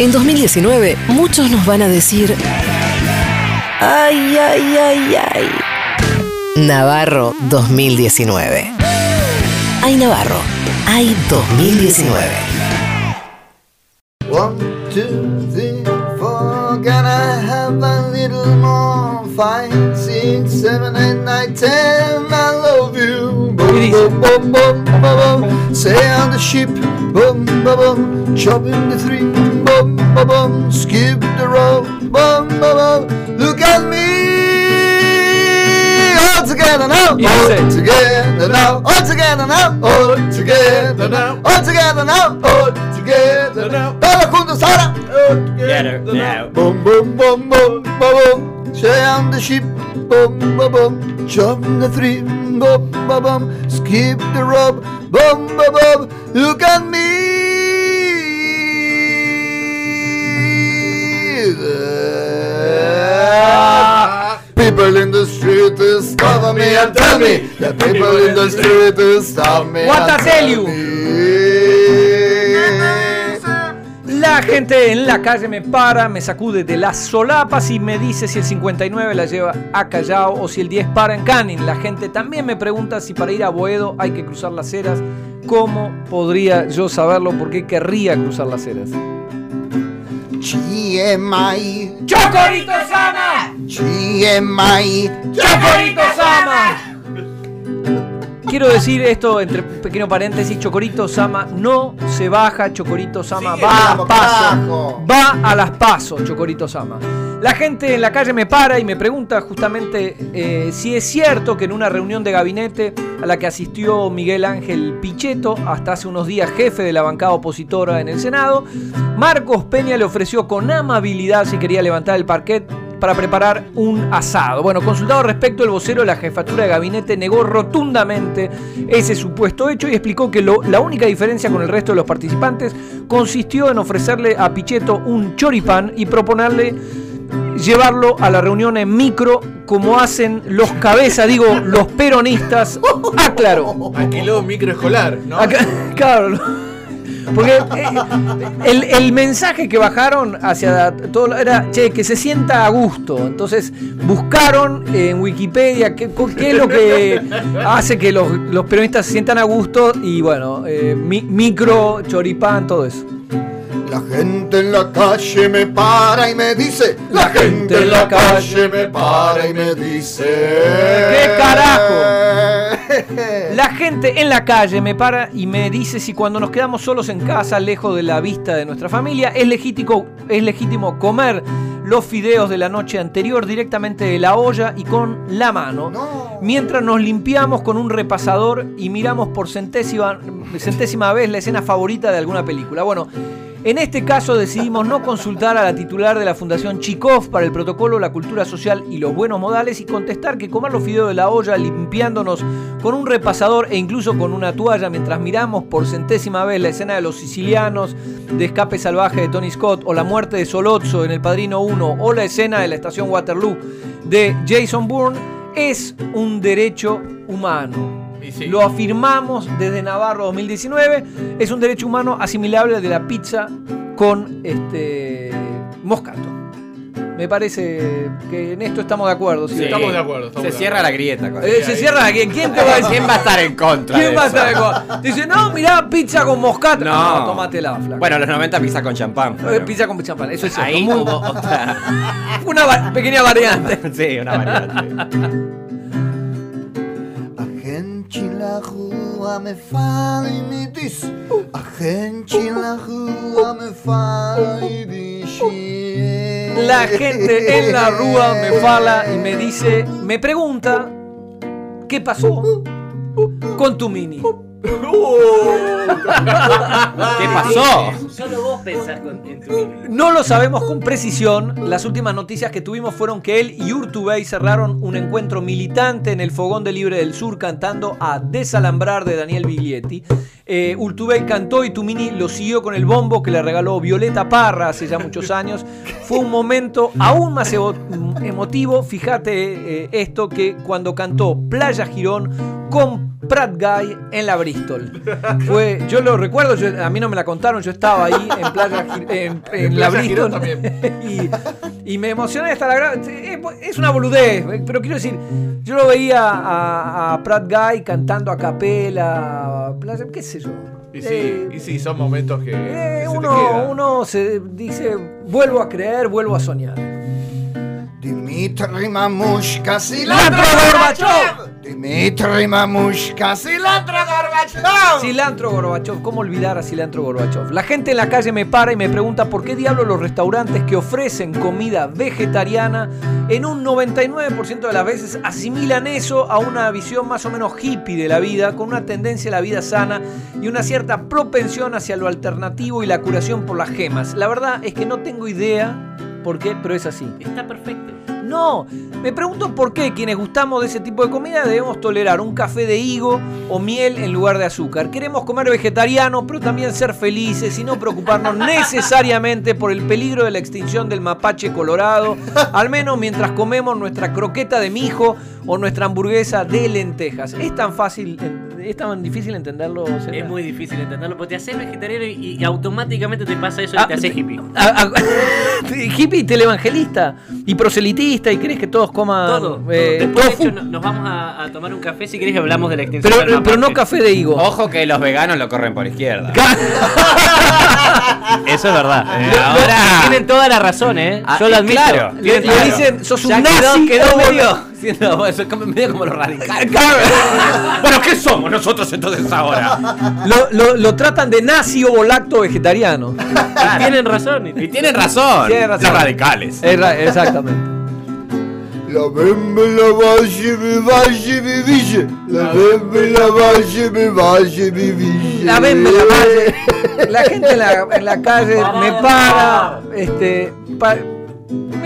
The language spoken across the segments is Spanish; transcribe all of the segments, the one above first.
En 2019, muchos nos van a decir. Ay, ay, ay, ay. Navarro 2019. Ay, Navarro. Ay, 2019. One, two, three, four. Can I have a little more? Five, six, seven, eight, nine, ten. I love you. Boom, boom, boom, boom, boom, boom. Sail the ship. Boom, boom, boom. Chopping the three. Boom, boom. Skip the rope. Boom, boom, boom. Look at me. All together now. All together now. All together now. All together now. All together now. All together now. Todos juntos ahora. Together now. Boom, boom, boom, boom, boom, boom. Sail the ship. Boom, boom, boom. Jump the three. Boom, boom, boom. Skip the rope. Boom, boom, boom. Look at me. People in the street stop me and tell me. The people in the street stop me What I tell you? La gente en la calle me para, me sacude de las solapas y me dice si el 59 la lleva a Callao o si el 10 para en Canning. La gente también me pregunta si para ir a Boedo hay que cruzar las ceras. ¿Cómo podría yo saberlo? ¿Por qué querría cruzar las ceras? GMI, ¡Chocorito Sama! GMI, ¡Chocorito Sama! Quiero decir esto entre pequeño paréntesis, Chocorito Sama no se baja, Chocorito Sama Sigue, va a vamos, paso, carajo. va a las pasos, Chocorito Sama. La gente en la calle me para y me pregunta justamente eh, si es cierto que en una reunión de gabinete a la que asistió Miguel Ángel Pichetto, hasta hace unos días jefe de la bancada opositora en el Senado, Marcos Peña le ofreció con amabilidad si quería levantar el parquet para preparar un asado. Bueno, consultado al respecto, el vocero de la jefatura de gabinete negó rotundamente ese supuesto hecho y explicó que lo- la única diferencia con el resto de los participantes consistió en ofrecerle a Pichetto un choripán y proponerle llevarlo a la reunión en micro como hacen los cabezas, digo, los peronistas. Aclaró. Alquiló un microescolar, ¿no? Acá- claro. Porque eh, el, el mensaje que bajaron hacia todo era, che, que se sienta a gusto. Entonces buscaron en Wikipedia qué, qué es lo que hace que los, los peronistas se sientan a gusto y bueno, eh, mi- micro, choripán, todo eso. La gente en la calle me para y me dice. La gente en la calle me para y me dice. ¿Qué carajo? La gente en la calle me para y me dice si cuando nos quedamos solos en casa, lejos de la vista de nuestra familia, es legítimo, es legítimo comer los fideos de la noche anterior directamente de la olla y con la mano, mientras nos limpiamos con un repasador y miramos por centésima, centésima vez la escena favorita de alguna película. Bueno, en este caso decidimos no consultar a la titular de la Fundación Chikov para el protocolo, la cultura social y los buenos modales y contestar que comer los fideos de la olla limpiándonos con un repasador e incluso con una toalla mientras miramos por centésima vez la escena de los sicilianos, de Escape Salvaje de Tony Scott o la muerte de Solozzo en El Padrino 1 o la escena de la estación Waterloo de Jason Bourne es un derecho humano. Lo afirmamos desde Navarro 2019. Es un derecho humano asimilable al de la pizza con este moscato. Me parece que en esto estamos de acuerdo. ¿sí? Sí. Estamos de acuerdo, estamos Se de cierra la grieta. con- Eh, se cierra aquí. ¿Quién te va a decir? ¿Quién va a estar en contra? ¿Quién de va a estar de acuerdo? Dice, no, mirá, pizza con moscato. No. tomate la flaca. Bueno, los 90 pizza con champán. Eh, pizza con champán, eso es cierto. Ahí Muy- hubo otra. Una va- pequeña variante. Sí, una variante. La rua me fala y dice. La gente en la rúa me fala y me dice, me pregunta, ¿qué pasó con tu mini? ¿Qué pasó? Solo vos pensás con- en tu mini. No lo sabemos con precisión. Las últimas noticias que tuvimos fueron que él y Urtubey cerraron un encuentro militante en el Fogón de Libre del Sur cantando a Desalambrar de Daniel Biglietti. Eh, Urtubey cantó y Tumini lo siguió con el bombo que le regaló Violeta Parra hace ya muchos años. Fue un momento aún más emotivo, fíjate eh, esto, que cuando cantó Playa Girón con Pratt Guy en la Bristol. Fue, yo lo recuerdo, yo- a mí no me la contaron, yo estaba ahí en Playa en, en En la Bristol y, y me emocioné hasta la gran... Es, es una boludez, pero quiero decir, yo lo veía a, a Pratt Guy cantando a capela, Playa, qué sé yo. Y sí, Eh, y sí, son momentos que, eh, se te uno, quedan. uno se dice, vuelvo a creer, vuelvo a soñar. Dimitri Mamushka, ¡Cilantro cilantro Dimitri Mamushka, cilantro Gorbachev. Cilantro Gorbachev, ¿cómo olvidar a Cilantro Gorbachev? La gente en la calle me para y me pregunta por qué diablos los restaurantes que ofrecen comida vegetariana en un 99% de las veces asimilan eso a una visión más o menos hippie de la vida, con una tendencia a la vida sana y una cierta propensión hacia lo alternativo y la curación por las gemas. La verdad es que no tengo idea por qué, pero es así. Está perfecto. No, me pregunto por qué quienes gustamos de ese tipo de comida debemos tolerar un café de higo o miel en lugar de azúcar. Queremos comer vegetariano, pero también ser felices y no preocuparnos necesariamente por el peligro de la extinción del mapache colorado, al menos mientras comemos nuestra croqueta de mijo o nuestra hamburguesa de lentejas. Es tan fácil, es tan difícil entenderlo. Celta? Es muy difícil entenderlo, porque te haces vegetariano y, y automáticamente te pasa eso y Ah, te haces hippie. A- a- hippie y televangelista y proselitista y crees que todos coman Todo. eh, Después, de tofu. hecho, no- nos vamos a, a tomar un café si querés hablamos de la extensión Pero, pero no café de higo. Ojo que los veganos lo corren por izquierda. Eso es verdad. Eh, ahora- Tienen toda la razón, ¿eh? Ah, Yo lo admito. claro. Toda- dicen, sos un Ya nazi. quedó, quedó o- medio, siendo, eso es como- medio como los radicales. bueno, ¿qué somos nosotros entonces ahora? Lo, lo- lo tratan de nazi o lacto vegetariano. Y tienen razón. Y tienen razón, Tienen razón. los radicales. Es ra- exactamente. La bembe, la valle, me valle, me ville. La bembe, la valle, me valle, me ville. La en la calle. La gente en la, en la calle me para. Este. pa-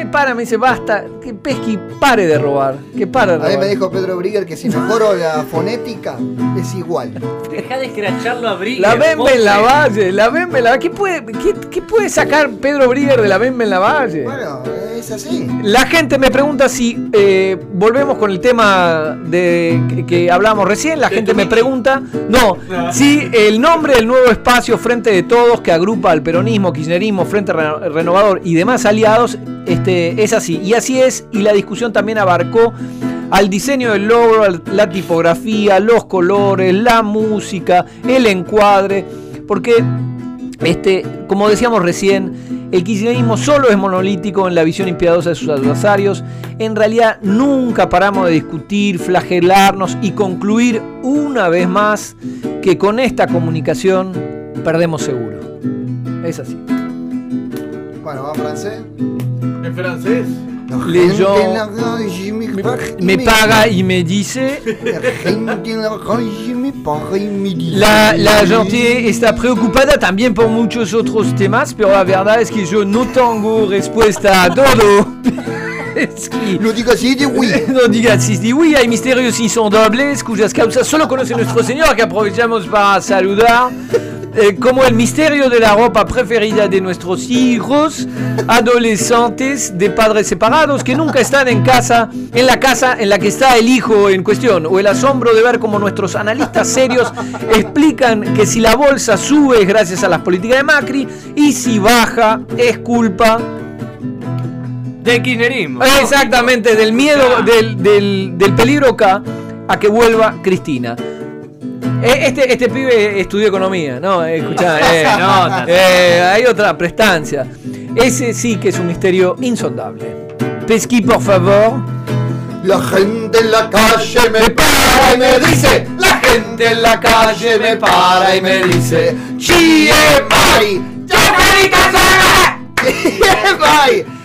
para, me dice, basta, que Pesky pare de robar. Que pare de A mí robar. me dijo Pedro Brigger que si mejoro la fonética es igual. Deja de escracharlo a Brigger. La Bembe en la. Valle, la Bembe en la Valle. ¿Qué puede, qué, qué puede sacar Pedro Brigger de la Bembe en la Valle? Bueno, es así. La gente me pregunta si eh, volvemos con el tema de que, que hablamos recién. La gente me pregunta, no, Ah. si el nombre del nuevo espacio Frente de Todos que agrupa al peronismo, kirchnerismo, Frente Re- Renovador y demás aliados, este, es así. Y así es. Y la discusión también abarcó al diseño del logo, al- la tipografía, los colores, la música, el encuadre, porque este, como decíamos recién, el kirchnerismo solo es monolítico en la visión impiedosa de sus adversarios. En realidad nunca paramos de discutir, flagelarnos y concluir una vez más que con esta comunicación perdemos seguro. Es así. Bueno, va francés. En francés. La Les gente gens en la calle me paga y Me paga y me dice... La gente en la calle me paga y me dice. La, la gente está preocupada también por muchos otros temas, pero la verdad es que yo no tengo respuesta a todo. Es que- No digas así de oui. No digas sí, sí, oui, hay misterios insondables cuyas causas solo conoce nuestro Señor, que aprovechamos para saludar. Eh, como el misterio de la ropa preferida de nuestros hijos, adolescentes de padres separados que nunca están en casa, en la casa en la que está el hijo en cuestión, o el asombro de ver cómo nuestros analistas serios explican que si la bolsa sube es gracias a las políticas de Macri y si baja es culpa Del kirchnerismo. Exactamente, del miedo, del, del, del peligro acá a que vuelva Cristina. Eh, Este, este pibe estudió economía, ¿no? Eh, Escuchá, eh, no, eh, hay otra prestancia. Ese sí que es un misterio insondable. Pesqui, por favor. La gente en la calle me para y me dice. La gente en la calle me para y me dice. Chie mai. Chacarita saga.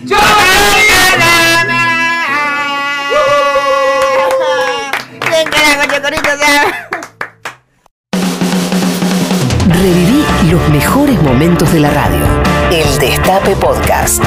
Chie la radio. El Destape Podcast.